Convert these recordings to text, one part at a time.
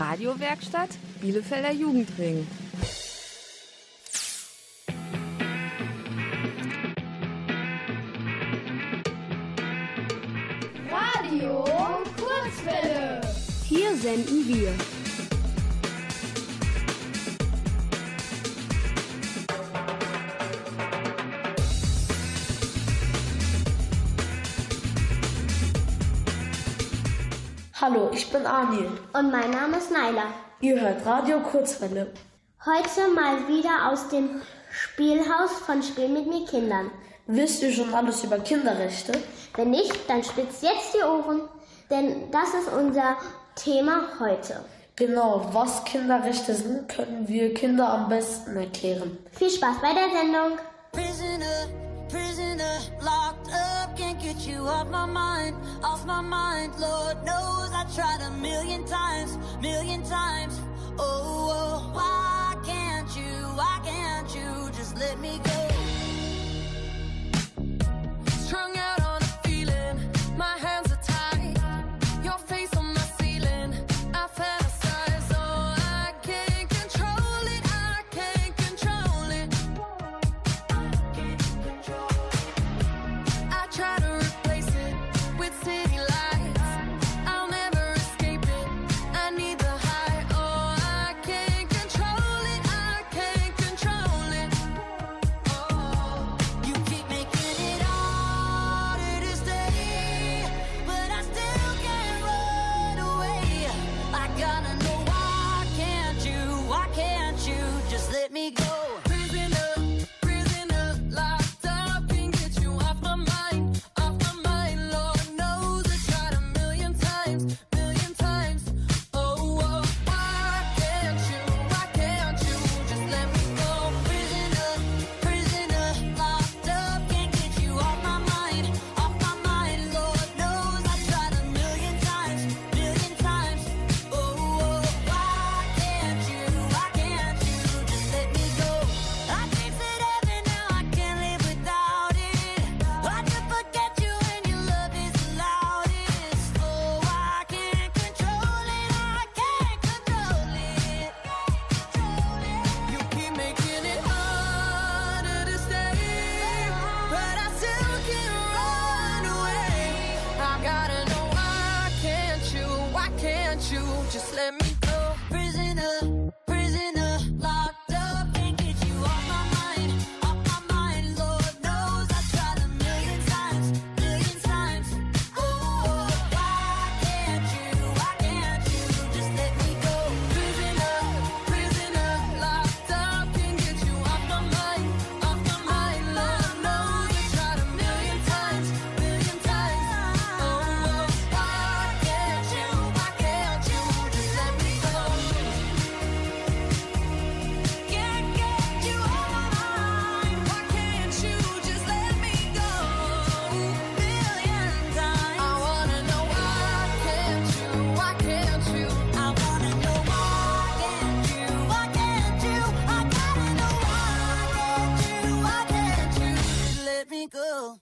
Radiowerkstatt Bielefelder Jugendring. Radio Kurzwelle. Hier senden wir. Hallo, ich bin Anil. Und mein Name ist Naila. Ihr hört Radio Kurzwelle. Heute mal wieder aus dem Spielhaus von Spiel mit mir Kindern. Wisst ihr schon alles über Kinderrechte? Wenn nicht, dann spitzt jetzt die Ohren, denn das ist unser Thema heute. Genau, was Kinderrechte sind, können wir Kinder am besten erklären. Viel Spaß bei der Sendung. Prisoner, locked up, can't get you off my mind, off my mind. Lord knows I tried a million times, million times. Oh, oh, why can't you, why can't you just let me go?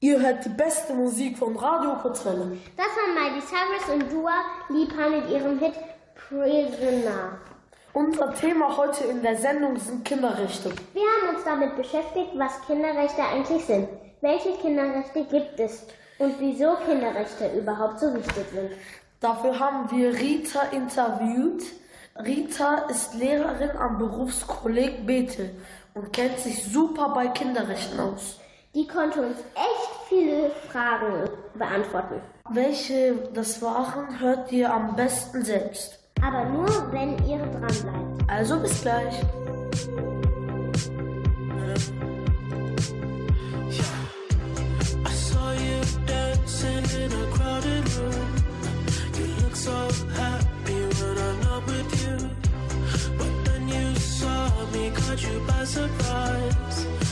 Ihr hört die beste Musik von Radio Kurzwelle. Das waren Miley Cyrus und Dua Lipa mit ihrem Hit Prisoner. Unser Thema heute in der Sendung sind Kinderrechte. Wir haben uns damit beschäftigt, was Kinderrechte eigentlich sind. Welche Kinderrechte gibt es? Und wieso Kinderrechte überhaupt so wichtig sind. Dafür haben wir Rita interviewt. Rita ist Lehrerin am Berufskolleg Bethel und kennt sich super bei Kinderrechten aus. Die konnte uns echt viele Fragen beantworten. Welche das waren, hört ihr am besten selbst. Aber nur, wenn ihr dran bleibt. Also bis gleich. I saw you dancing in a crowded room. You look so happy when I'm not with you. But then you saw me, caught you by surprise.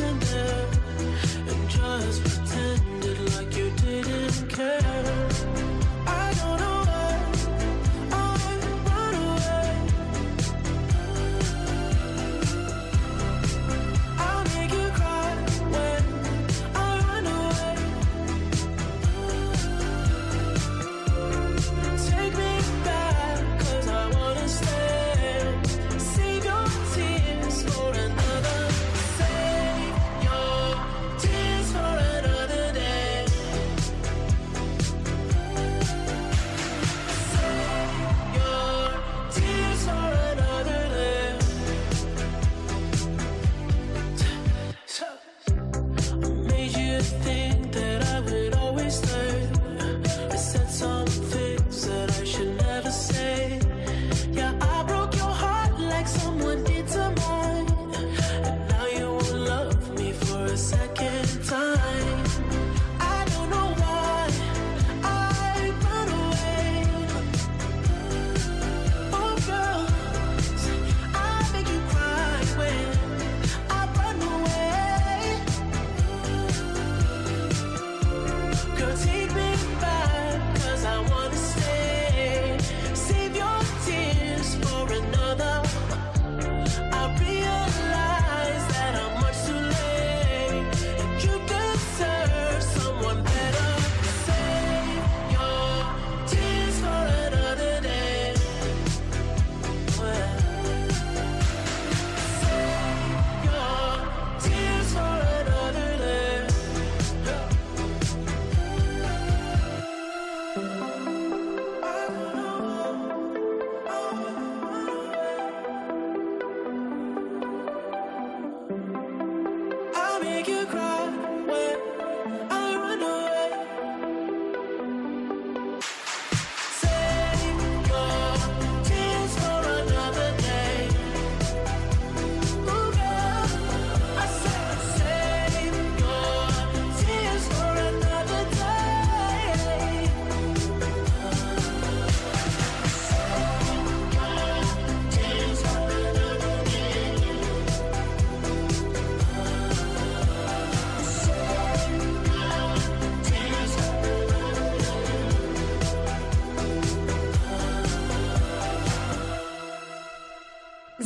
internet.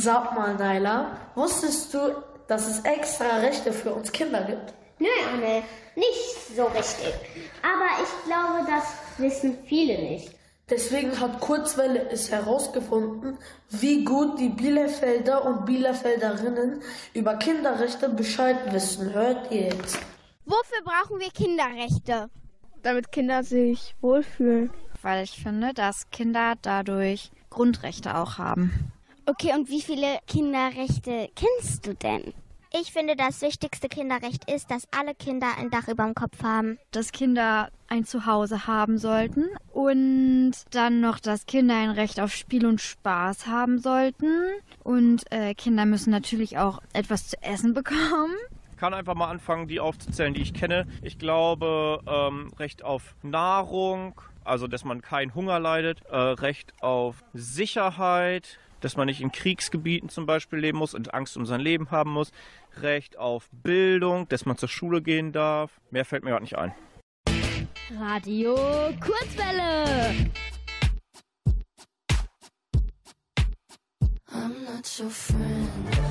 Sag mal, Naila, wusstest du, dass es extra Rechte für uns Kinder gibt? Nö, Anne, nicht so richtig. Aber ich glaube, das wissen viele nicht. Deswegen hat Kurzwelle es herausgefunden, wie gut die Bielefelder und Bielefelderinnen über Kinderrechte Bescheid wissen. Hört ihr jetzt? Wofür brauchen wir Kinderrechte? Damit Kinder sich wohlfühlen. weil ich finde, dass Kinder dadurch Grundrechte auch haben. Okay, und wie viele Kinderrechte kennst du denn? Ich finde, das wichtigste Kinderrecht ist, dass alle Kinder ein Dach über dem Kopf haben. Dass Kinder ein Zuhause haben sollten und dann noch, dass Kinder ein Recht auf Spiel und Spaß haben sollten und äh, Kinder müssen natürlich auch etwas zu essen bekommen. kann einfach mal anfangen, die aufzuzählen, die ich kenne. Ich glaube, ähm, Recht auf Nahrung, also dass man keinen Hunger leidet, äh, Recht auf Sicherheit, dass man nicht in Kriegsgebieten zum Beispiel leben muss und Angst um sein Leben haben muss, Recht auf Bildung, dass man zur Schule gehen darf. Mehr fällt mir gerade nicht ein. Radio Kurzwelle. I'm not your friend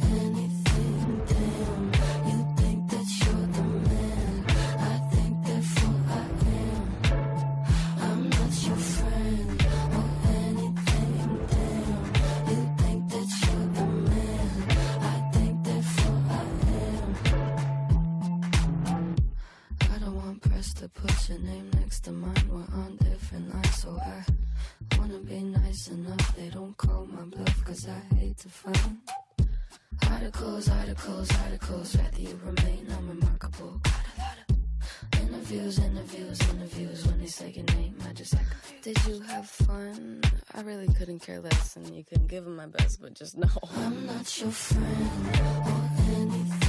mind, we're on different lines, so I wanna be nice enough. They don't call my bluff, cause I hate to find articles, articles, articles. Rather you remain unremarkable. Got a lot of interviews, interviews, interviews. When they say your name, I just like, Did you have fun? I really couldn't care less, and you couldn't give them my best, but just know. I'm not your friend or anything.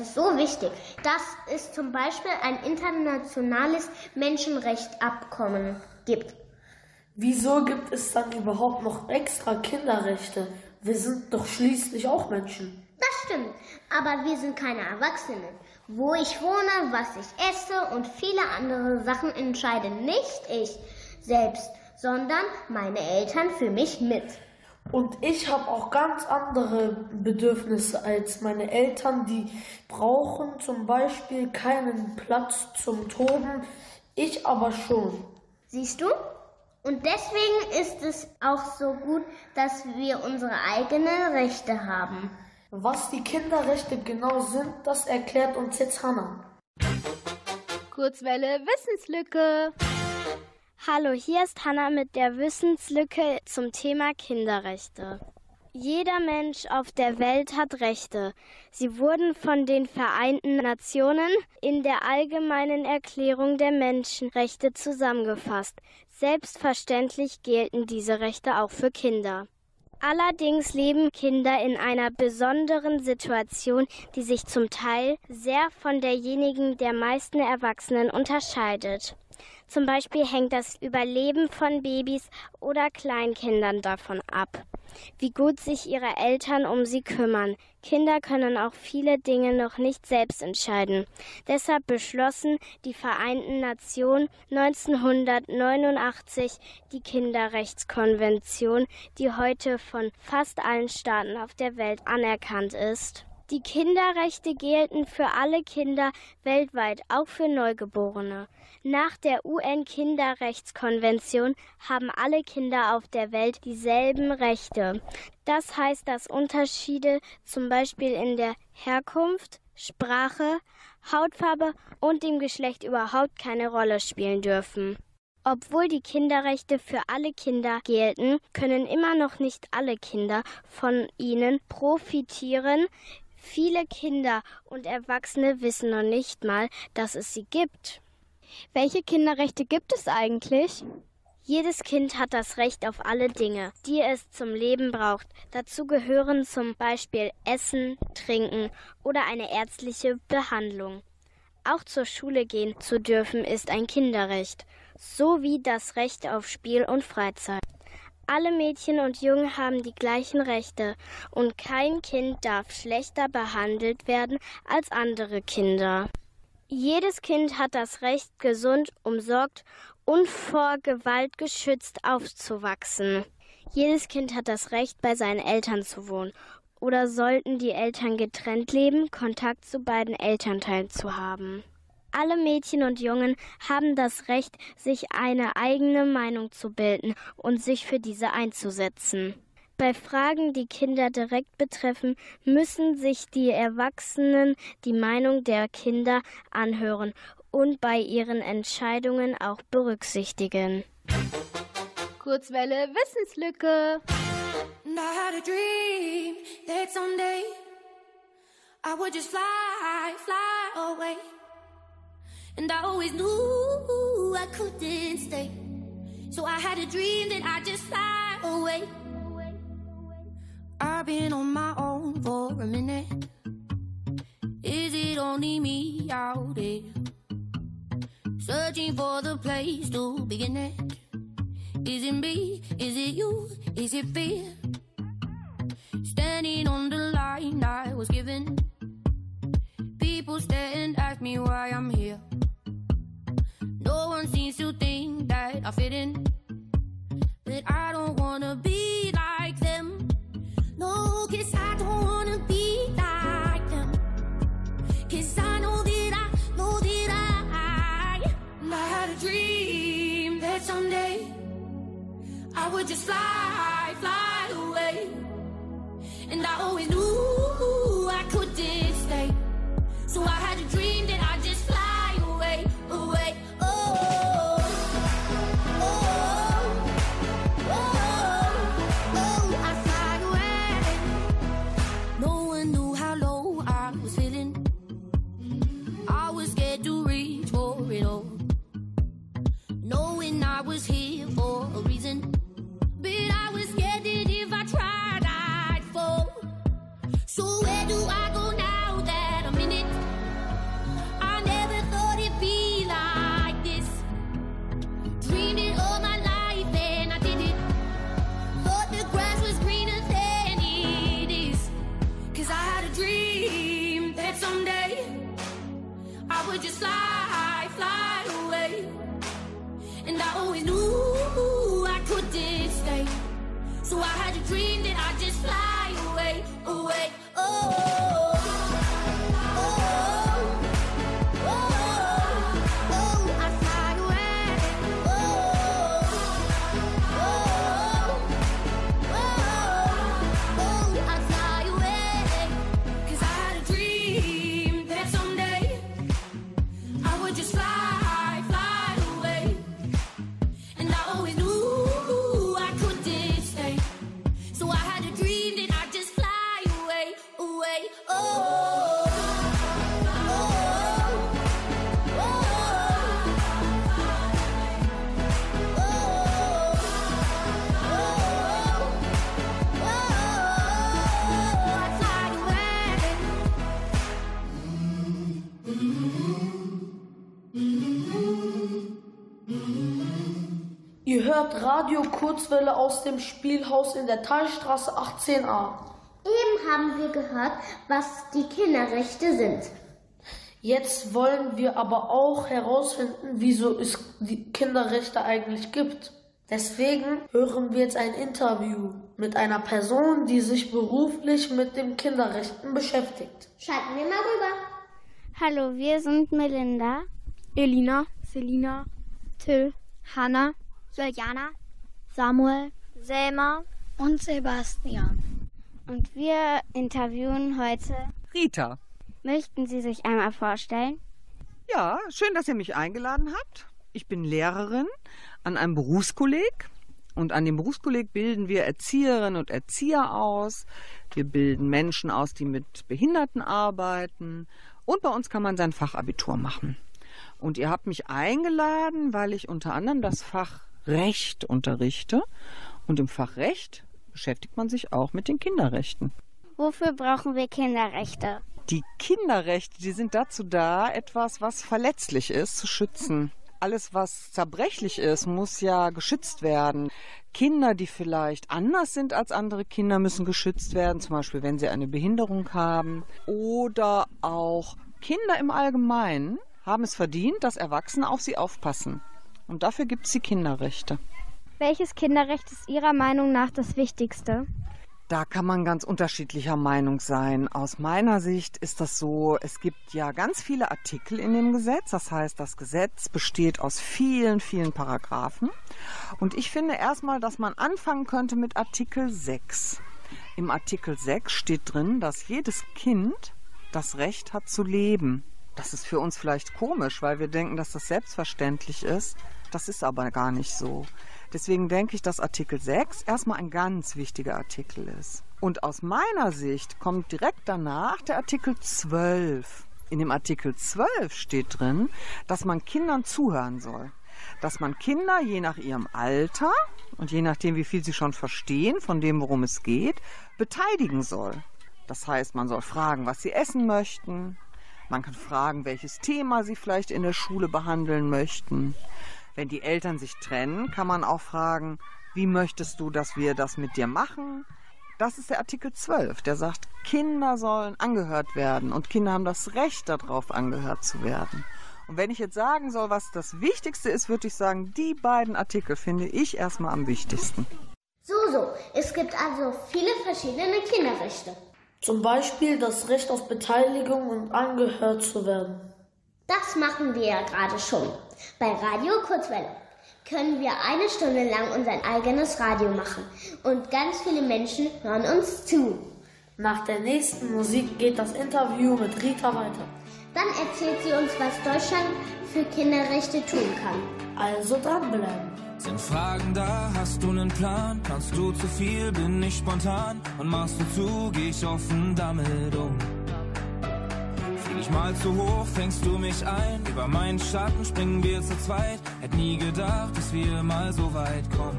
Das ist so wichtig. Dass es zum Beispiel ein internationales Menschenrechtsabkommen gibt. Wieso gibt es dann überhaupt noch extra Kinderrechte? Wir sind doch schließlich auch Menschen. Das stimmt, aber wir sind keine Erwachsenen. Wo ich wohne, was ich esse und viele andere Sachen entscheide nicht ich selbst, sondern meine Eltern für mich mit. Und ich habe auch ganz andere Bedürfnisse als meine Eltern. Die brauchen zum Beispiel keinen Platz zum Toben. Ich aber schon. Siehst du? Und deswegen ist es auch so gut, dass wir unsere eigenen Rechte haben. Was die Kinderrechte genau sind, das erklärt uns jetzt Hannah. Kurzwelle Wissenslücke. Hallo, hier ist Hanna mit der Wissenslücke zum Thema Kinderrechte. Jeder Mensch auf der Welt hat Rechte. Sie wurden von den Vereinten Nationen in der Allgemeinen Erklärung der Menschenrechte zusammengefasst. Selbstverständlich gelten diese Rechte auch für Kinder. Allerdings leben Kinder in einer besonderen Situation, die sich zum Teil sehr von derjenigen der meisten Erwachsenen unterscheidet. Zum Beispiel hängt das Überleben von Babys oder Kleinkindern davon ab, wie gut sich ihre Eltern um sie kümmern. Kinder können auch viele Dinge noch nicht selbst entscheiden. Deshalb beschlossen die Vereinten Nationen 1989 die Kinderrechtskonvention, die heute von fast allen Staaten auf der Welt anerkannt ist. Die Kinderrechte gelten für alle Kinder weltweit, auch für Neugeborene. Nach der UN-Kinderrechtskonvention haben alle Kinder auf der Welt dieselben Rechte. Das heißt, dass Unterschiede zum Beispiel in der Herkunft, Sprache, Hautfarbe und dem Geschlecht überhaupt keine Rolle spielen dürfen. Obwohl die Kinderrechte für alle Kinder gelten, können immer noch nicht alle Kinder von ihnen profitieren. Viele Kinder und Erwachsene wissen noch nicht mal, dass es sie gibt. Welche Kinderrechte gibt es eigentlich? Jedes Kind hat das Recht auf alle Dinge, die es zum Leben braucht. Dazu gehören zum Beispiel Essen, Trinken oder eine ärztliche Behandlung. Auch zur Schule gehen zu dürfen ist ein Kinderrecht, sowie das Recht auf Spiel und Freizeit. Alle Mädchen und Jungen haben die gleichen Rechte und kein Kind darf schlechter behandelt werden als andere Kinder. Jedes Kind hat das Recht, gesund, umsorgt und vor Gewalt geschützt aufzuwachsen. Jedes Kind hat das Recht, bei seinen Eltern zu wohnen. Oder sollten die Eltern getrennt leben, Kontakt zu beiden Elternteilen zu haben. Alle Mädchen und Jungen haben das Recht, sich eine eigene Meinung zu bilden und sich für diese einzusetzen. Bei Fragen, die Kinder direkt betreffen, müssen sich die Erwachsenen die Meinung der Kinder anhören und bei ihren Entscheidungen auch berücksichtigen. Kurzwelle Wissenslücke. And I had a dream that someday I would just fly, fly away. And I always knew I couldn't stay. So I had a dream that I just fly away. I've been on my own for a minute. Is it only me out there? Searching for the place to begin it. Is it me? Is it you? Is it fear? Standing on the line I was given. People stare and ask me why I'm here. No one seems to think that I fit in. But I don't wanna be like them. No, cause I don't wanna be like them. Cause I know that I know that I, I had a dream that someday I would just fly, fly away. And I always knew I couldn't stay. So I had a dream that I just would just fly, fly away. And I always knew I couldn't stay. So I had a dream that I just fly away, away. Oh, hört Radio Kurzwelle aus dem Spielhaus in der Talstraße 18a. Eben haben wir gehört, was die Kinderrechte sind. Jetzt wollen wir aber auch herausfinden, wieso es die Kinderrechte eigentlich gibt. Deswegen hören wir jetzt ein Interview mit einer Person, die sich beruflich mit den Kinderrechten beschäftigt. Schalten wir mal rüber. Hallo, wir sind Melinda, Elina, Selina, Till, Hanna, Juliana, Samuel Selma und Sebastian. und wir interviewen heute. Rita. Möchten Sie sich einmal vorstellen? Ja, schön, dass ihr mich eingeladen habt. Ich bin Lehrerin an einem Berufskolleg und an dem Berufskolleg bilden wir Erzieherinnen und Erzieher aus. Wir bilden Menschen aus, die mit Behinderten arbeiten und bei uns kann man sein Fachabitur machen. Und ihr habt mich eingeladen, weil ich unter anderem das Fach Recht unterrichte und im Fach Recht beschäftigt man sich auch mit den Kinderrechten. Wofür brauchen wir Kinderrechte? Die Kinderrechte, die sind dazu da, etwas, was verletzlich ist, zu schützen. Alles, was zerbrechlich ist, muss ja geschützt werden. Kinder, die vielleicht anders sind als andere Kinder, müssen geschützt werden, zum Beispiel wenn sie eine Behinderung haben. Oder auch Kinder im Allgemeinen haben es verdient, dass Erwachsene auf sie aufpassen. Und dafür gibt es die Kinderrechte. Welches Kinderrecht ist Ihrer Meinung nach das wichtigste? Da kann man ganz unterschiedlicher Meinung sein. Aus meiner Sicht ist das so, es gibt ja ganz viele Artikel in dem Gesetz. Das heißt, das Gesetz besteht aus vielen, vielen Paragraphen. Und ich finde erstmal, dass man anfangen könnte mit Artikel 6. Im Artikel 6 steht drin, dass jedes Kind das Recht hat zu leben. Das ist für uns vielleicht komisch, weil wir denken, dass das selbstverständlich ist. Das ist aber gar nicht so. Deswegen denke ich, dass Artikel 6 erstmal ein ganz wichtiger Artikel ist. Und aus meiner Sicht kommt direkt danach der Artikel 12. In dem Artikel 12 steht drin, dass man Kindern zuhören soll. dass man Kinder je nach ihrem Alter und je nachdem, wie viel sie schon verstehen von dem, worum es geht, beteiligen soll. Das heißt, man soll fragen, was sie essen möchten. Man kann fragen, welches Thema sie vielleicht in der Schule behandeln möchten. Wenn die Eltern sich trennen, kann man auch fragen, wie möchtest du, dass wir das mit dir machen? Das ist der Artikel 12, der sagt, Kinder sollen angehört werden und Kinder haben das Recht darauf, angehört zu werden. Und wenn ich jetzt sagen soll, was das Wichtigste ist, würde ich sagen, die beiden Artikel finde ich erstmal am wichtigsten. So, so. Es gibt also viele verschiedene Kinderrechte. Zum Beispiel das Recht auf Beteiligung und angehört zu werden. Das machen wir ja gerade schon. Bei Radio Kurzwelle können wir eine Stunde lang unser eigenes Radio machen. Und ganz viele Menschen hören uns zu. Nach der nächsten Musik geht das Interview mit Rita weiter. Dann erzählt sie uns, was Deutschland für Kinderrechte tun kann. Also dranbleiben. Sind Fragen da, hast du nen Plan? Kannst du zu viel, bin ich spontan? Und machst du zu, geh ich offen damit um. Flieg ich mal zu hoch, fängst du mich ein? Über meinen Schatten springen wir zu zweit. Hätt nie gedacht, dass wir mal so weit kommen.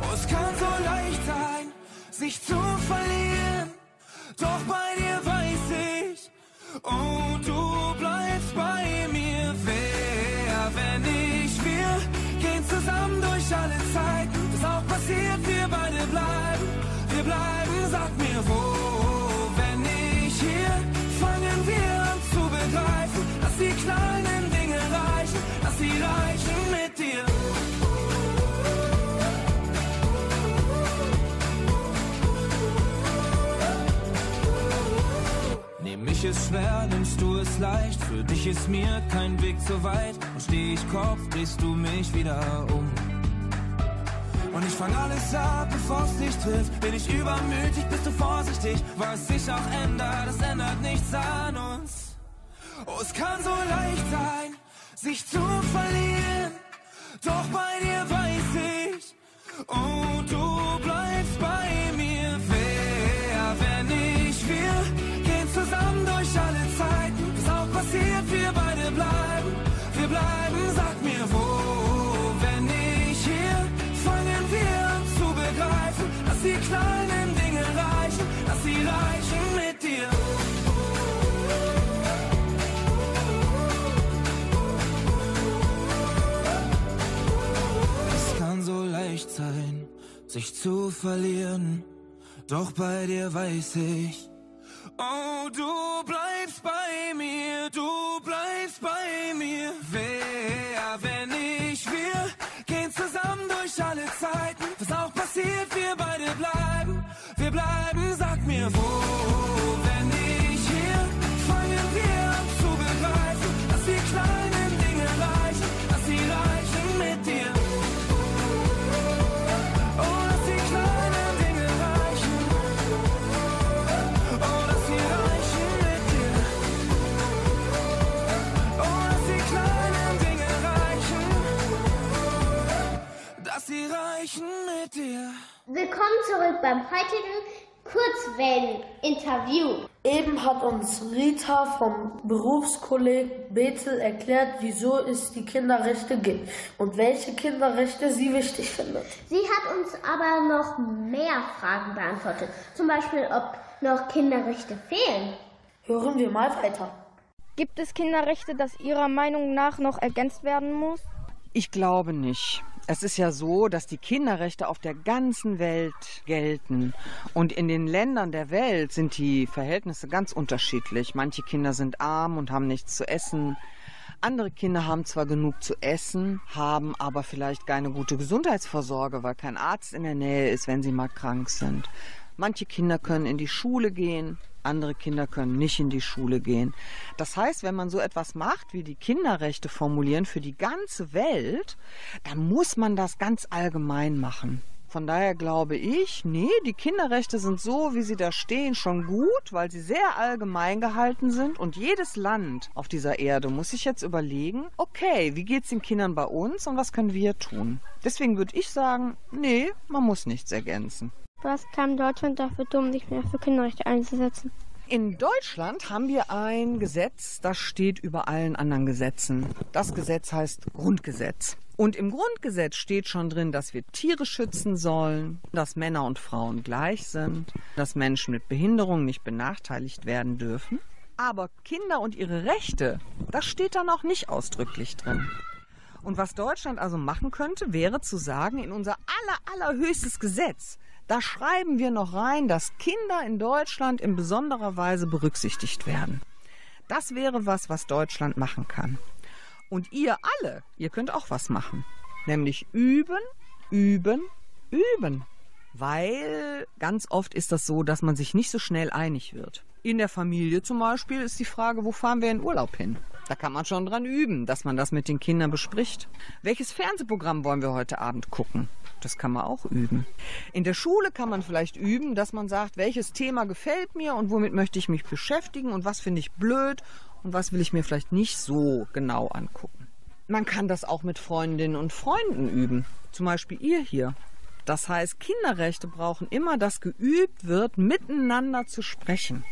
Oh, es kann so leicht sein, sich zu verlieren. Doch bei dir weiß ich, oh, du bleibst bei mir. Wer, wenn ich wir, gehen zusammen durch alle Zeiten. Was auch passiert, wir beide bleiben. Wir bleiben, sag mir wo. Kleinen Dinge reichen, dass sie reichen mit dir. Nehm ich es schwer, nimmst du es leicht. Für dich ist mir kein Weg zu weit. Und steh ich Kopf, drehst du mich wieder um. Und ich fang alles ab, bevor es dich trifft. Bin ich übermütig, bist du vorsichtig. Was sich auch ändert, das ändert nichts an uns. Es kann so leicht sein, sich zu verlieren. Doch bei dir weiß ich, oh, du bleibst sich zu verlieren. Doch bei dir weiß ich, oh, du bleibst bei mir, du bleibst bei mir. Wer, wenn ich wir, gehen zusammen durch alle Zeiten. Was auch passiert, wir beide bleiben, wir bleiben, sag mir wo. Dass sie reichen mit dir. Willkommen zurück beim heutigen Kurzwellen-Interview. Eben hat uns Rita vom Berufskolleg Bethel erklärt, wieso es die Kinderrechte gibt und welche Kinderrechte sie wichtig findet. Sie hat uns aber noch mehr Fragen beantwortet. Zum Beispiel, ob noch Kinderrechte fehlen. Hören wir mal weiter. Gibt es Kinderrechte, das Ihrer Meinung nach noch ergänzt werden muss? Ich glaube nicht. Es ist ja so, dass die Kinderrechte auf der ganzen Welt gelten. Und in den Ländern der Welt sind die Verhältnisse ganz unterschiedlich. Manche Kinder sind arm und haben nichts zu essen. Andere Kinder haben zwar genug zu essen, haben aber vielleicht keine gute Gesundheitsvorsorge, weil kein Arzt in der Nähe ist, wenn sie mal krank sind. Manche Kinder können in die Schule gehen, andere Kinder können nicht in die Schule gehen. Das heißt, wenn man so etwas macht, wie die Kinderrechte formulieren für die ganze Welt, dann muss man das ganz allgemein machen. Von daher glaube ich, nee, die Kinderrechte sind so, wie sie da stehen, schon gut, weil sie sehr allgemein gehalten sind. Und jedes Land auf dieser Erde muss sich jetzt überlegen, okay, wie geht's den Kindern bei uns und was können wir tun? Deswegen würde ich sagen, nee, man muss nichts ergänzen. Was kann Deutschland dafür tun, sich mehr für Kinderrechte einzusetzen? In Deutschland haben wir ein Gesetz, das steht über allen anderen Gesetzen. Das Gesetz heißt Grundgesetz. Und im Grundgesetz steht schon drin, dass wir Tiere schützen sollen, dass Männer und Frauen gleich sind, dass Menschen mit Behinderung nicht benachteiligt werden dürfen. Aber Kinder und ihre Rechte, das steht da noch nicht ausdrücklich drin. Und was Deutschland also machen könnte, wäre zu sagen, in unser aller, allerhöchstes Gesetz, da schreiben wir noch rein, dass Kinder in Deutschland in besonderer Weise berücksichtigt werden. Das wäre was, was Deutschland machen kann. Und ihr alle, ihr könnt auch was machen. Nämlich üben, üben, üben. Weil ganz oft ist das so, dass man sich nicht so schnell einig wird. In der Familie zum Beispiel ist die Frage, wo fahren wir in Urlaub hin? Da kann man schon dran üben, dass man das mit den Kindern bespricht. Welches Fernsehprogramm wollen wir heute Abend gucken? Das kann man auch üben. In der Schule kann man vielleicht üben, dass man sagt, welches Thema gefällt mir und womit möchte ich mich beschäftigen und was finde ich blöd und was will ich mir vielleicht nicht so genau angucken. Man kann das auch mit Freundinnen und Freunden üben. Zum Beispiel ihr hier. Das heißt, Kinderrechte brauchen immer, dass geübt wird, miteinander zu sprechen,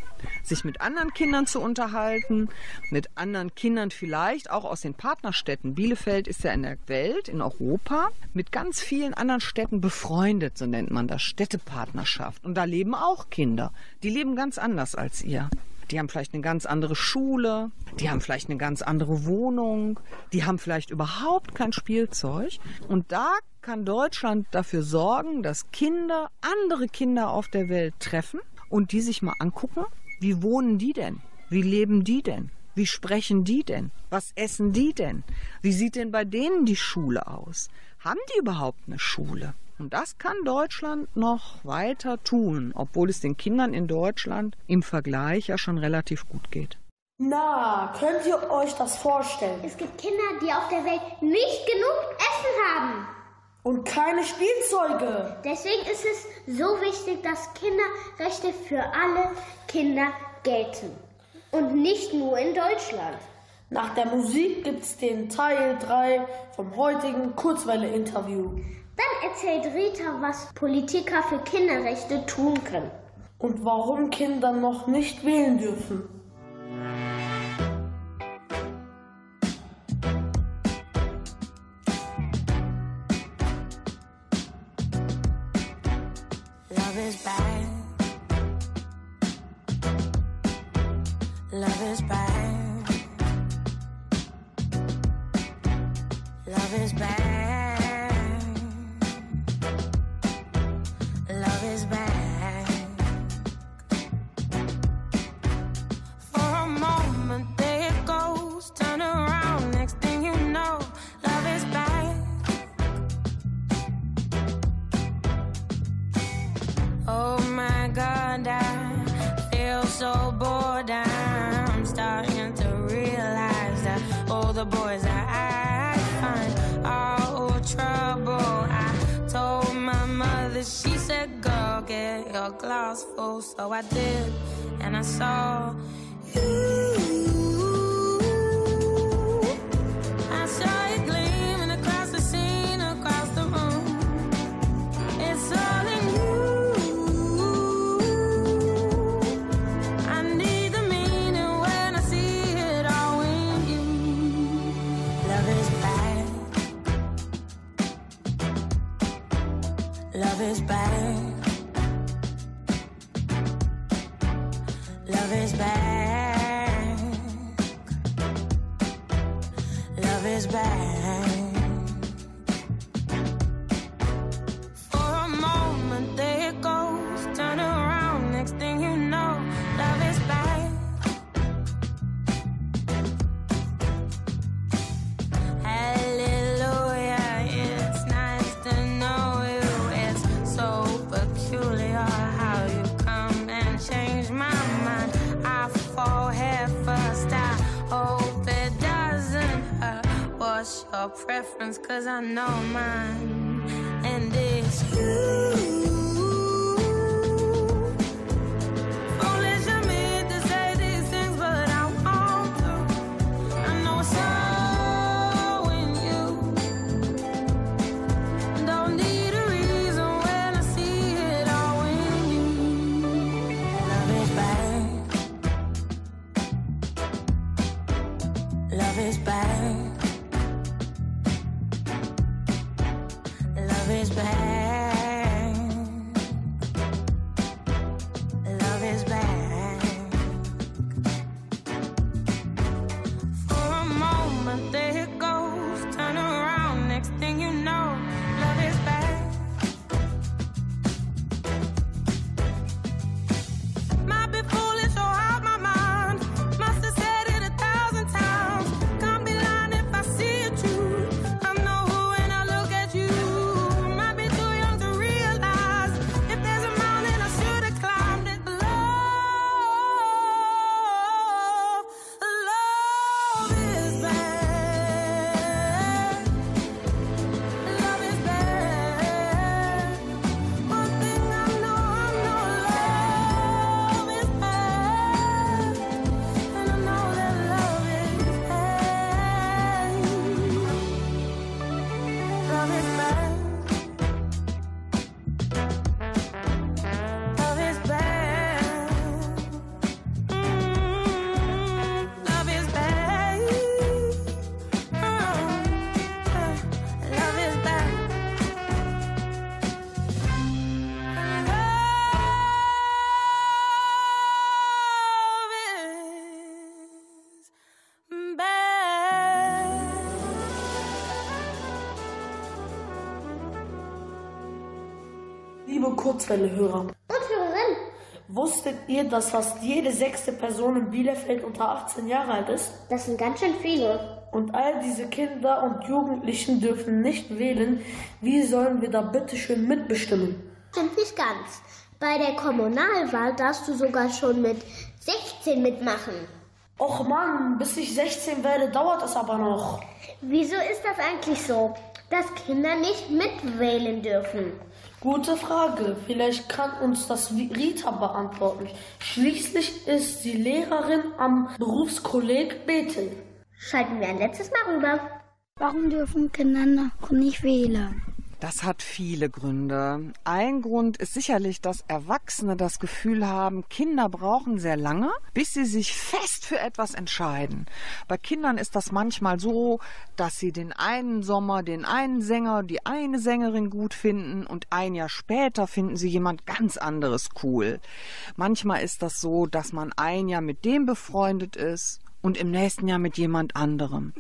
sich mit anderen Kindern zu unterhalten, mit anderen Kindern vielleicht auch aus den Partnerstädten. Bielefeld ist ja in der Welt, in Europa, mit ganz vielen anderen Städten befreundet, so nennt man das, Städtepartnerschaft. Und da leben auch Kinder. Die leben ganz anders als ihr. Die haben vielleicht eine ganz andere Schule, die haben vielleicht eine ganz andere Wohnung, die haben vielleicht überhaupt kein Spielzeug. Und da kann Deutschland dafür sorgen, dass Kinder andere Kinder auf der Welt treffen und die sich mal angucken, wie wohnen die denn? Wie leben die denn? Wie sprechen die denn? Was essen die denn? Wie sieht denn bei denen die Schule aus? Haben die überhaupt eine Schule? Und das kann Deutschland noch weiter tun, obwohl es den Kindern in Deutschland im Vergleich ja schon relativ gut geht. Na, könnt ihr euch das vorstellen? Es gibt Kinder, die auf der Welt nicht genug Essen haben. Und keine Spielzeuge. Deswegen ist es so wichtig, dass Kinderrechte für alle Kinder gelten. Und nicht nur in Deutschland. Nach der Musik gibt's den Teil 3 vom heutigen Kurzwelle-Interview. Dann erzählt Rita, was Politiker für Kinderrechte tun können. Und warum Kinder noch nicht wählen dürfen. Cause I know mine, and it's you. Liebe Kurzwelle-Hörer. Und Hörerin. Wusstet ihr, dass fast jede sechste Person in Bielefeld unter 18 Jahre alt ist? Das sind ganz schön viele. Und all diese Kinder und Jugendlichen dürfen nicht wählen. Wie sollen wir da bitte schön mitbestimmen? Stimmt nicht ganz. Bei der Kommunalwahl darfst du sogar schon mit 16 mitmachen. Och Mann, bis ich 16 werde, dauert es aber noch. Wieso ist das eigentlich so, dass Kinder nicht mitwählen dürfen? Gute Frage. Vielleicht kann uns das Rita beantworten. Schließlich ist sie Lehrerin am Berufskolleg Bethel. Schalten wir ein letztes Mal rüber. Warum dürfen Kinder noch nicht wählen? Das hat viele Gründe. Ein Grund ist sicherlich, dass Erwachsene das Gefühl haben, Kinder brauchen sehr lange, bis sie sich fest für etwas entscheiden. Bei Kindern ist das manchmal so, dass sie den einen Sommer, den einen Sänger, die eine Sängerin gut finden und ein Jahr später finden sie jemand ganz anderes cool. Manchmal ist das so, dass man ein Jahr mit dem befreundet ist und im nächsten Jahr mit jemand anderem.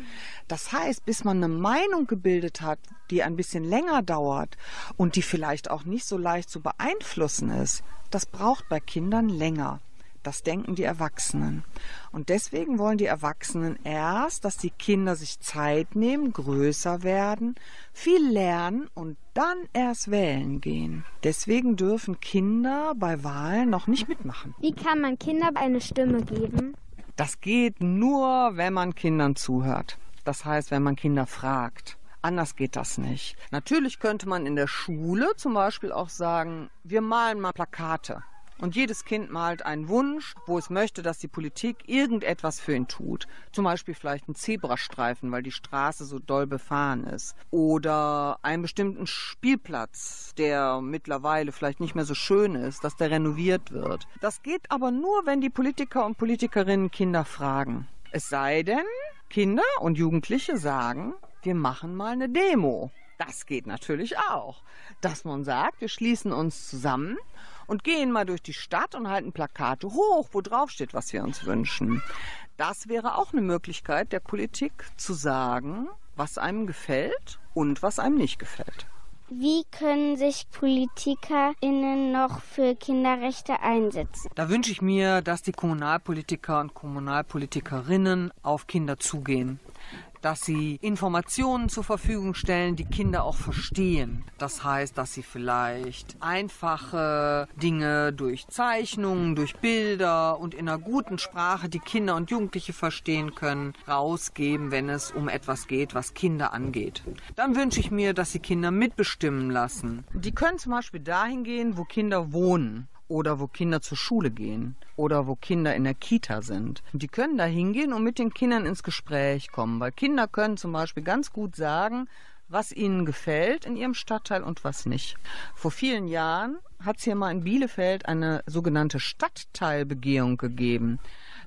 Das heißt, bis man eine Meinung gebildet hat, die ein bisschen länger dauert und die vielleicht auch nicht so leicht zu beeinflussen ist, das braucht bei Kindern länger. Das denken die Erwachsenen. Und deswegen wollen die Erwachsenen erst, dass die Kinder sich Zeit nehmen, größer werden, viel lernen und dann erst wählen gehen. Deswegen dürfen Kinder bei Wahlen noch nicht mitmachen. Wie kann man Kindern eine Stimme geben? Das geht nur, wenn man Kindern zuhört. Das heißt, wenn man Kinder fragt. Anders geht das nicht. Natürlich könnte man in der Schule zum Beispiel auch sagen, wir malen mal Plakate. Und jedes Kind malt einen Wunsch, wo es möchte, dass die Politik irgendetwas für ihn tut. Zum Beispiel vielleicht einen Zebrastreifen, weil die Straße so doll befahren ist. Oder einen bestimmten Spielplatz, der mittlerweile vielleicht nicht mehr so schön ist, dass der renoviert wird. Das geht aber nur, wenn die Politiker und Politikerinnen Kinder fragen. Es sei denn, Kinder und Jugendliche sagen, wir machen mal eine Demo. Das geht natürlich auch. Dass man sagt, wir schließen uns zusammen und gehen mal durch die Stadt und halten Plakate hoch, wo drauf steht, was wir uns wünschen. Das wäre auch eine Möglichkeit der Politik zu sagen, was einem gefällt und was einem nicht gefällt. Wie können sich PolitikerInnen noch für Kinderrechte einsetzen? Da wünsche ich mir, dass die Kommunalpolitiker und Kommunalpolitikerinnen auf Kinder zugehen dass sie Informationen zur Verfügung stellen, die Kinder auch verstehen. Das heißt, dass sie vielleicht einfache Dinge durch Zeichnungen, durch Bilder und in einer guten Sprache, die Kinder und Jugendliche verstehen können, rausgeben, wenn es um etwas geht, was Kinder angeht. Dann wünsche ich mir, dass sie Kinder mitbestimmen lassen. Die können zum Beispiel dahin gehen, wo Kinder wohnen oder wo Kinder zur Schule gehen oder wo Kinder in der Kita sind. Die können da hingehen und mit den Kindern ins Gespräch kommen, weil Kinder können zum Beispiel ganz gut sagen, was ihnen gefällt in ihrem Stadtteil und was nicht. Vor vielen Jahren hat es hier mal in Bielefeld eine sogenannte Stadtteilbegehung gegeben.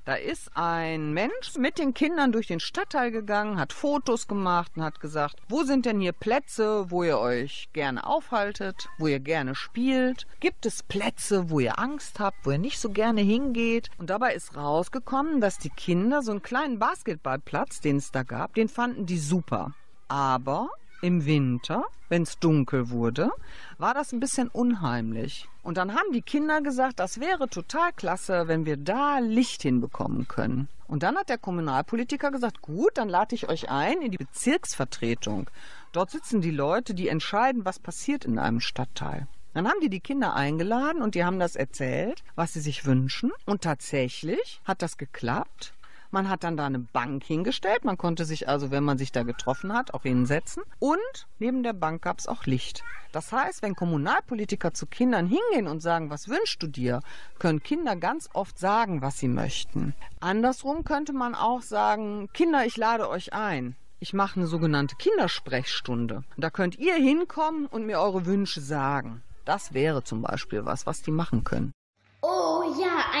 Da ist ein Mensch mit den Kindern durch den Stadtteil gegangen, hat Fotos gemacht und hat gesagt, wo sind denn hier Plätze, wo ihr euch gerne aufhaltet, wo ihr gerne spielt? Gibt es Plätze, wo ihr Angst habt, wo ihr nicht so gerne hingeht? Und dabei ist rausgekommen, dass die Kinder so einen kleinen Basketballplatz, den es da gab, den fanden die super. Aber im Winter, wenn es dunkel wurde, war das ein bisschen unheimlich. Und dann haben die Kinder gesagt, das wäre total klasse, wenn wir da Licht hinbekommen können. Und dann hat der Kommunalpolitiker gesagt, gut, dann lade ich euch ein in die Bezirksvertretung. Dort sitzen die Leute, die entscheiden, was passiert in einem Stadtteil. Dann haben die die Kinder eingeladen und die haben das erzählt, was sie sich wünschen. Und tatsächlich hat das geklappt. Man hat dann da eine Bank hingestellt. Man konnte sich also, wenn man sich da getroffen hat, auch hinsetzen. Und neben der Bank gab es auch Licht. Das heißt, wenn Kommunalpolitiker zu Kindern hingehen und sagen, was wünschst du dir, können Kinder ganz oft sagen, was sie möchten. Andersrum könnte man auch sagen, Kinder, ich lade euch ein. Ich mache eine sogenannte Kindersprechstunde. Da könnt ihr hinkommen und mir eure Wünsche sagen. Das wäre zum Beispiel was, was die machen können.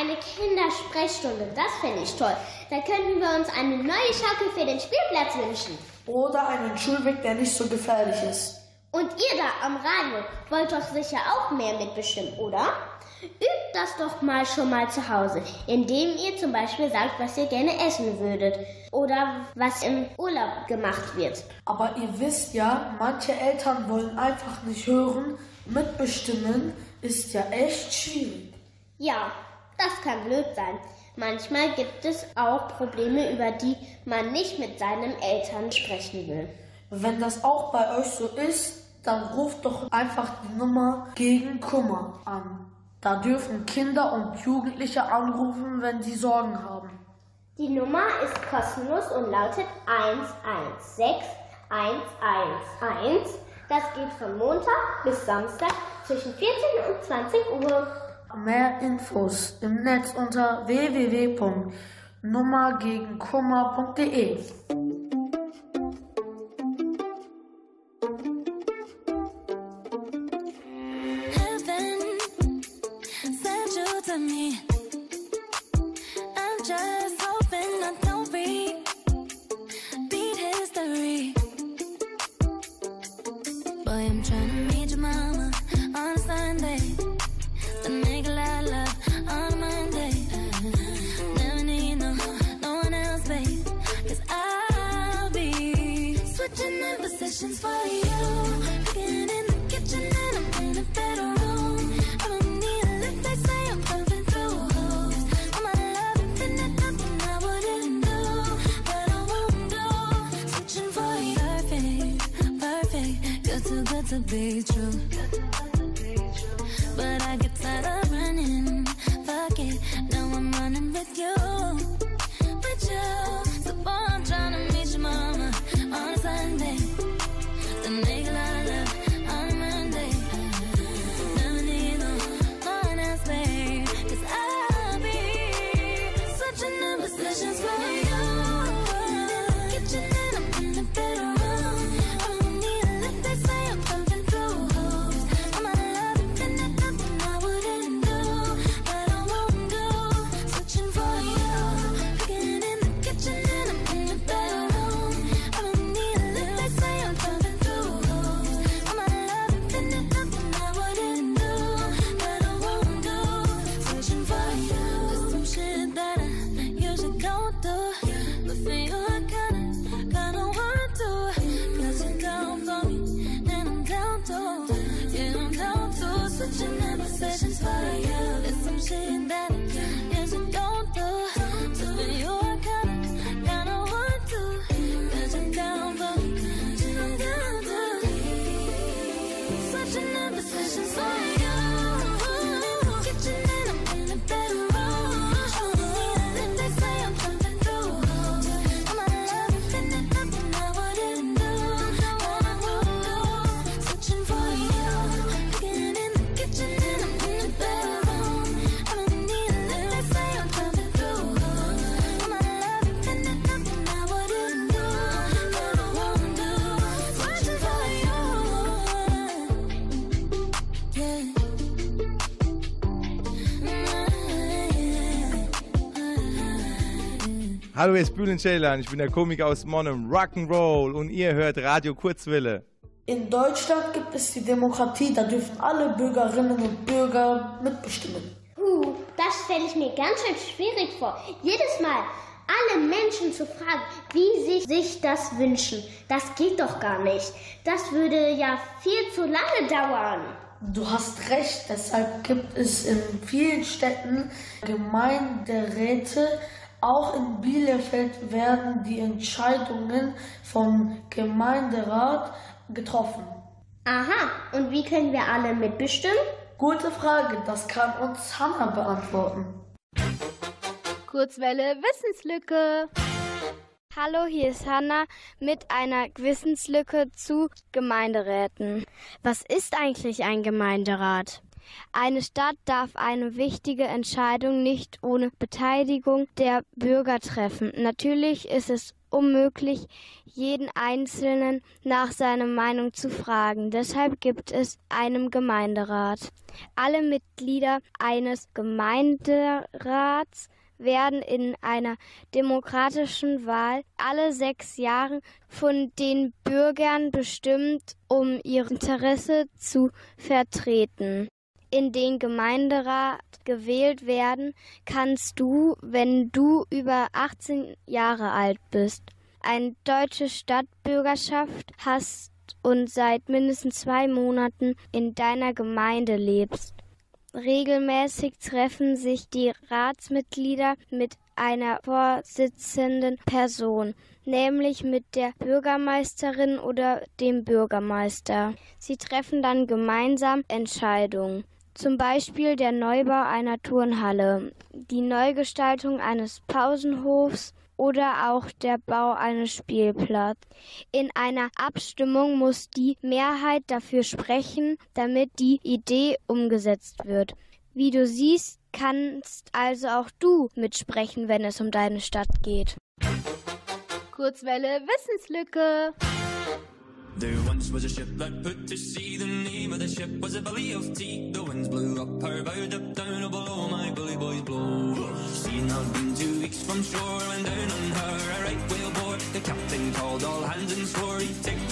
Eine Kindersprechstunde, das finde ich toll. Da könnten wir uns eine neue Schaukel für den Spielplatz wünschen. Oder einen Schulweg, der nicht so gefährlich ist. Und ihr da am Radio wollt doch sicher auch mehr mitbestimmen, oder? Übt das doch mal schon mal zu Hause, indem ihr zum Beispiel sagt, was ihr gerne essen würdet oder was im Urlaub gemacht wird. Aber ihr wisst ja, manche Eltern wollen einfach nicht hören. Mitbestimmen ist ja echt schwierig. Ja, das kann blöd sein. Manchmal gibt es auch Probleme, über die man nicht mit seinen Eltern sprechen will. Wenn das auch bei euch so ist, dann ruft doch einfach die Nummer gegen Kummer an. Da dürfen Kinder und Jugendliche anrufen, wenn sie Sorgen haben. Die Nummer ist kostenlos und lautet 116111. Das geht von Montag bis Samstag zwischen 14 und 20 Uhr. Mehr Infos im Netz unter www.nummergegenkummer.de. losing Hallo, hier ist Bülent Ceylan, ich bin der Komiker aus Monum, Rock'n'Roll und ihr hört Radio Kurzwille. In Deutschland gibt es die Demokratie, da dürfen alle Bürgerinnen und Bürger mitbestimmen. Puh, das stelle ich mir ganz schön schwierig vor. Jedes Mal alle Menschen zu fragen, wie sie sich das wünschen, das geht doch gar nicht. Das würde ja viel zu lange dauern. Du hast recht, deshalb gibt es in vielen Städten Gemeinderäte. Auch in Bielefeld werden die Entscheidungen vom Gemeinderat getroffen. Aha, und wie können wir alle mitbestimmen? Gute Frage, das kann uns Hannah beantworten. Kurzwelle Wissenslücke. Hallo, hier ist Hanna mit einer Wissenslücke zu Gemeinderäten. Was ist eigentlich ein Gemeinderat? Eine Stadt darf eine wichtige Entscheidung nicht ohne Beteiligung der Bürger treffen. Natürlich ist es unmöglich, jeden Einzelnen nach seiner Meinung zu fragen. Deshalb gibt es einen Gemeinderat. Alle Mitglieder eines Gemeinderats werden in einer demokratischen Wahl alle sechs Jahre von den Bürgern bestimmt, um ihr Interesse zu vertreten. In den Gemeinderat gewählt werden, kannst du, wenn du über 18 Jahre alt bist, eine deutsche Stadtbürgerschaft hast und seit mindestens zwei Monaten in deiner Gemeinde lebst. Regelmäßig treffen sich die Ratsmitglieder mit einer vorsitzenden Person, nämlich mit der Bürgermeisterin oder dem Bürgermeister. Sie treffen dann gemeinsam Entscheidungen. Zum Beispiel der Neubau einer Turnhalle, die Neugestaltung eines Pausenhofs oder auch der Bau eines Spielplatzes. In einer Abstimmung muss die Mehrheit dafür sprechen, damit die Idee umgesetzt wird. Wie du siehst, kannst also auch du mitsprechen, wenn es um deine Stadt geht. Kurzwelle Wissenslücke. There once was a ship that put to sea. The name of the ship was a belly of tea. The winds blew up her bow, up down oh, below my bully boys blow. She had been two weeks from shore when down on her a right whale bore. The captain called all hands and swore he'd take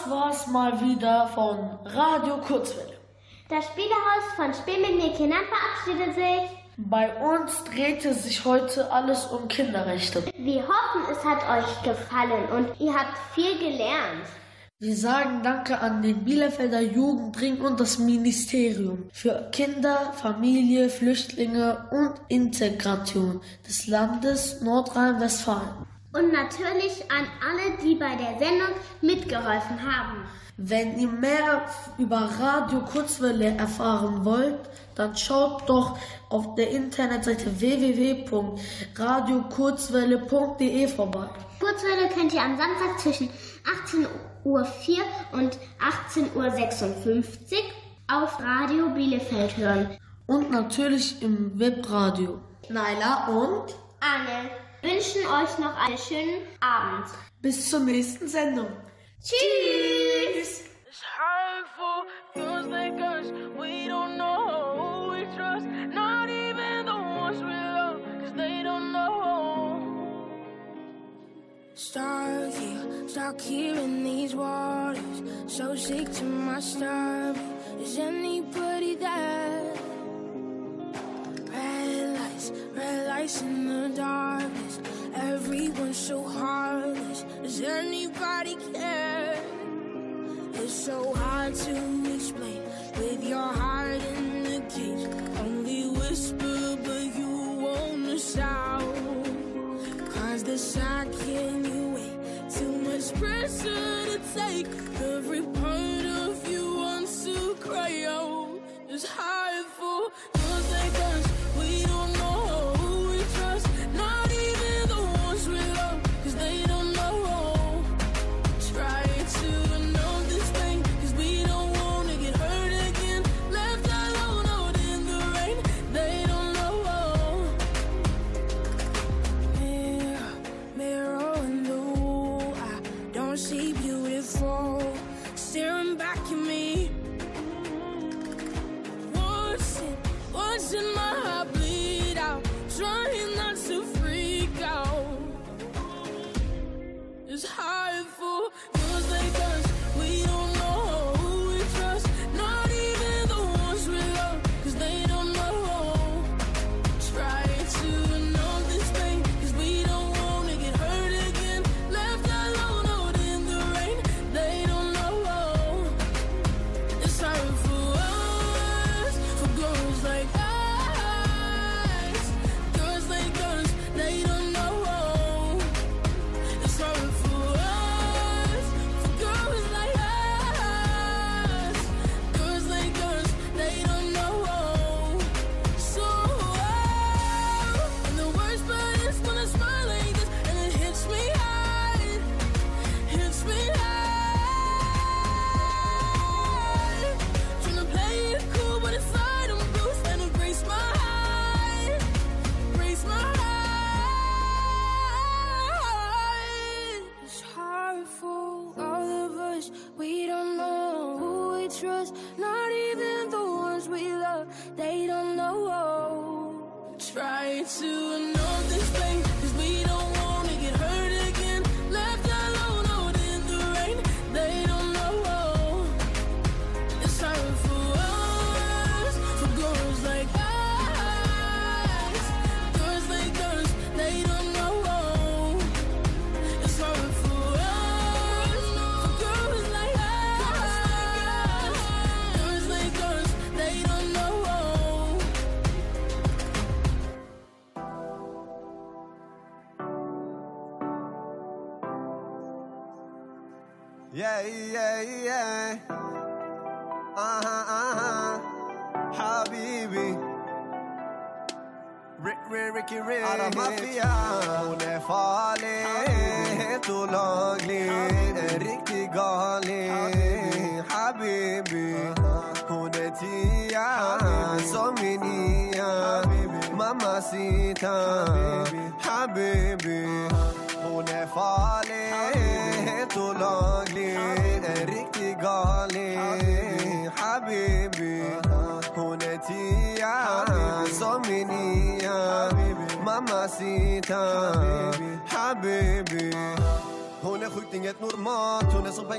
Das war's mal wieder von Radio Kurzwelle. Das Spielehaus von Spiel mit mir Kindern verabschiedet sich. Bei uns drehte sich heute alles um Kinderrechte. Wir hoffen, es hat euch gefallen und ihr habt viel gelernt. Wir sagen Danke an den Bielefelder Jugendring und das Ministerium für Kinder, Familie, Flüchtlinge und Integration des Landes Nordrhein-Westfalen. Und natürlich an alle, die bei der Sendung mitgeholfen haben. Wenn ihr mehr über Radio Kurzwelle erfahren wollt, dann schaut doch auf der Internetseite www.radiokurzwelle.de vorbei. Kurzwelle könnt ihr am Samstag zwischen 18.04 Uhr und 18.56 Uhr auf Radio Bielefeld hören. Und natürlich im Webradio. Naila und Anne wünschen euch noch einen schönen Abend. bis zur nächsten Sendung. Tschüss! It's hurtful, feels like us. We don't know who we trust. Not even the ones we love, cause they don't know. Stuck here, stuck here in these waters. So sick to my stomach. Is anybody there? Red lights, red lights in the darkness. Everyone's so heartless. Does anybody care? It's so hard to explain with your heart in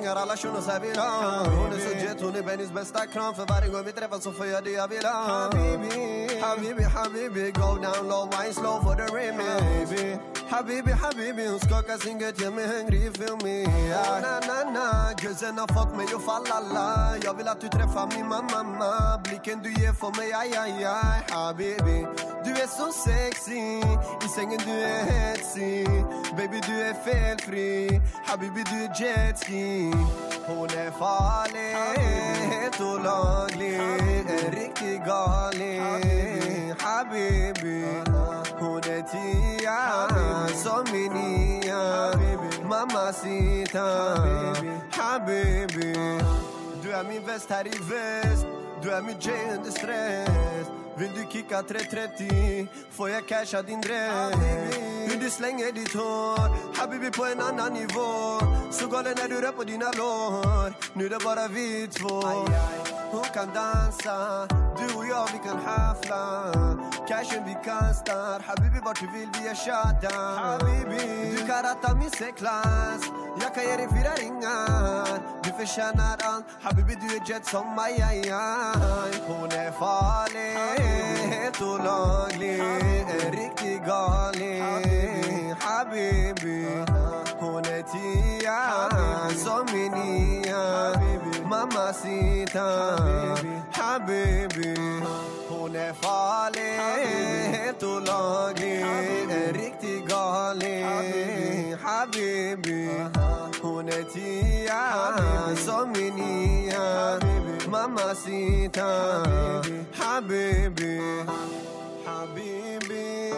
pengar alla shunos här vill ha Hon är så jet, hon är Bennys bästa kram. För varje gång vi träffas så får jag det jag vill ha. Habibi, habibi, habibi Go down low, wine slow for the remix Habibi, habibi Hon skakar sin gött, gör mig hungrig, feel me. Na, na, na. Guzzen har fått mig att falla la Jag vill att du träffar min mamma. Blicken du ger får mig, aj, aj, aj. Habibi, du är så sexy. I sängen du är hetsig Baby du är felfri. Habibi du är jetski. Hon är farlig, helt olaglig En riktig galning Habibi Hon är tia som min nia. Mamacita Habibi Du är min väst här i väst. Du är min J under stress. Vill du kicka 330 får jag casha din dress. Hur du slänger ditt hår Habibi på en annan nivå. Så galen när du rör på dina lår. Nu är det bara vi två. Hon kan dansa ماضي ويومي كان حفلة. كاشم بي كان ستار. حبيبي بارتيفيل بيا شادا حبيبي. دي كاراتا ميسي كلاس. يا كايري فيرا رينان دي في شاناران حبيبي دي جت سما يا يا هوني فالي. تو لونلي ريكتي غالي. حبيبي. هوني تيا سومينيا حبيبي. Mamacita Habibi Hon är farlig Helt olaglig En riktig galning Habibi Hon är tia som min nia Mamacita Habibi Habibi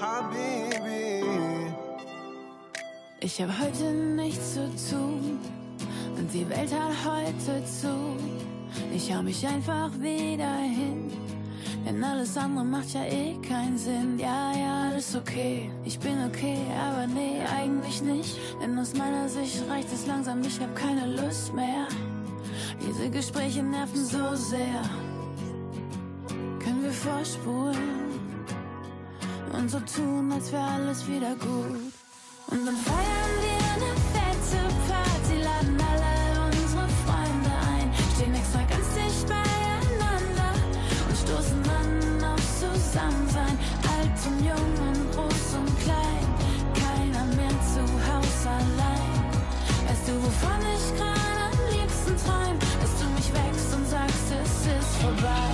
Habibi Ich habe heute nichts zu tun und die Welt hat heute zu. Ich hau mich einfach wieder hin, denn alles andere macht ja eh keinen Sinn. Ja, ja, alles okay, ich bin okay, aber nee, eigentlich nicht. Denn aus meiner Sicht reicht es langsam, ich hab keine Lust mehr. Diese Gespräche nerven so sehr. Können wir vorspulen und so tun, als wäre alles wieder gut. Und dann feiern wir eine du, wovon ich gerade am liebsten träum? Dass du mich wächst und sagst, es ist vorbei.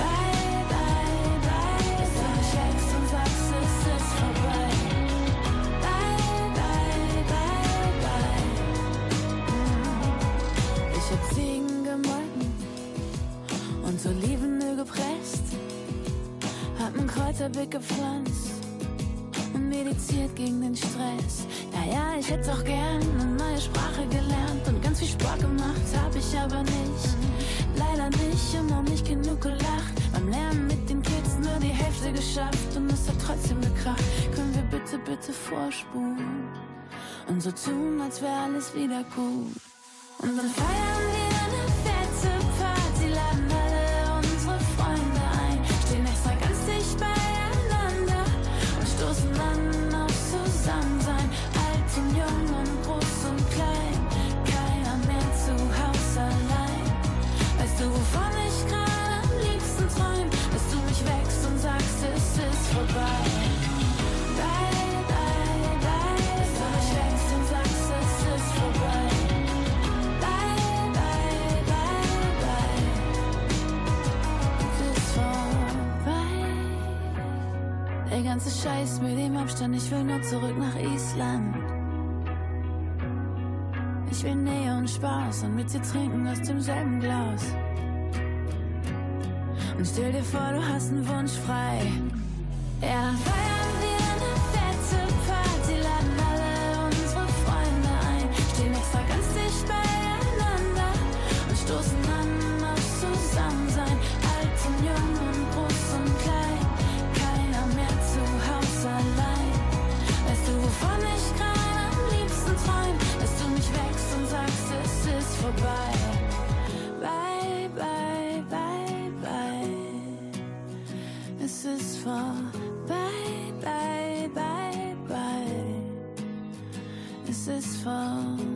Bye, bye, bye. Dass wächst und sagst, es ist vorbei. Bye, bye, bye, bye. Ich hab Ziegen gemolken und Olivenöl gepresst. Hab ein Kräuterbeet gepflanzt und meditiert gegen den Stress. Ja, ja, ich hätte auch gern eine neue Sprache gelernt und ganz viel Sport gemacht, hab ich aber nicht. Leider nicht noch nicht genug gelacht. Beim Lernen mit den Kids nur die Hälfte geschafft und es hat trotzdem gekracht. Können wir bitte, bitte vorspulen und so tun, als wäre alles wieder gut. Und dann feiern wir eine ganze Scheiß mit dem Abstand, ich will nur zurück nach Island. Ich will Nähe und Spaß und mit dir trinken aus demselben Glas. Und stell dir vor, du hast einen Wunsch frei. Ja, dann es ist vorbei. Bye, bye, bye, bye. Es ist vorbei, bye, bye, bye. Es ist vorbei.